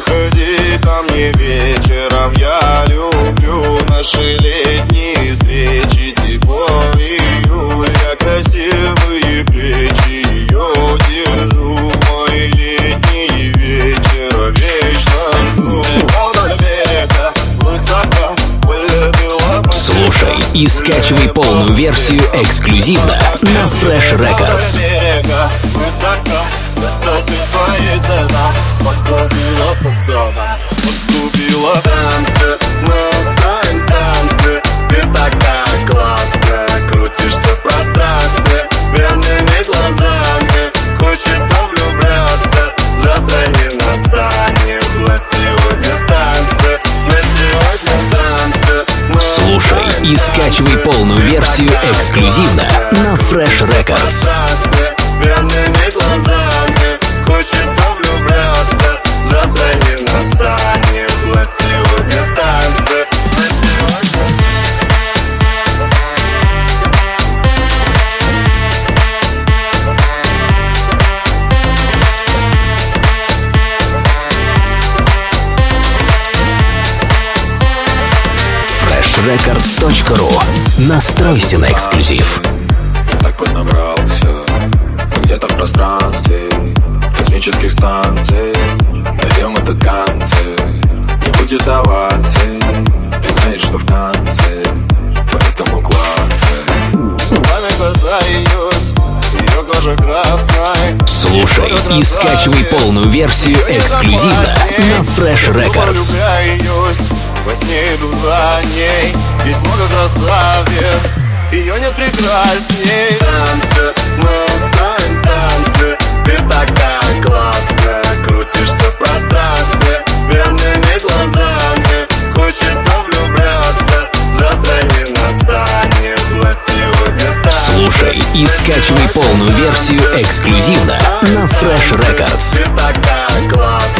Приходи ко мне вечером Я люблю наши летние встречи Тепло июль Я красивые плечи Ее держу Мои летние вечера Вечно жду Слушай и скачивай полную версию эксклюзивно на Fresh Records. Высоты твои цена Погубила пацана Погубила танцы Мы танцы Ты такая классная Крутишься в пространстве Пьяными глазами Хочется влюбляться Завтра не настанет На сегодня танцы На сегодня танцы Мы Слушай и скачивай полную версию эксклюзивно на Fresh Records. пространстве freshrecords.ru Настройся на эксклюзив. Я так поднабрался Где-то в пространстве Космических станций. Дойдем это к концу Не будет оваций Ты знаешь, что в конце Поэтому Ее кожа красной Слушай и скачивай полную версию эксклюзивно на Fresh Records. Во сне иду за ней. Есть много красавиц Ее нет прекрасней. Танцы, мы устроим танцы. Ты такая классная Крутишься в пространстве. Пьяными глазами Хочется влюбляться. Завтра не настанет На сегодня танцы. Слушай и скачивай полную версию эксклюзивно на Fresh Records. ты такая классная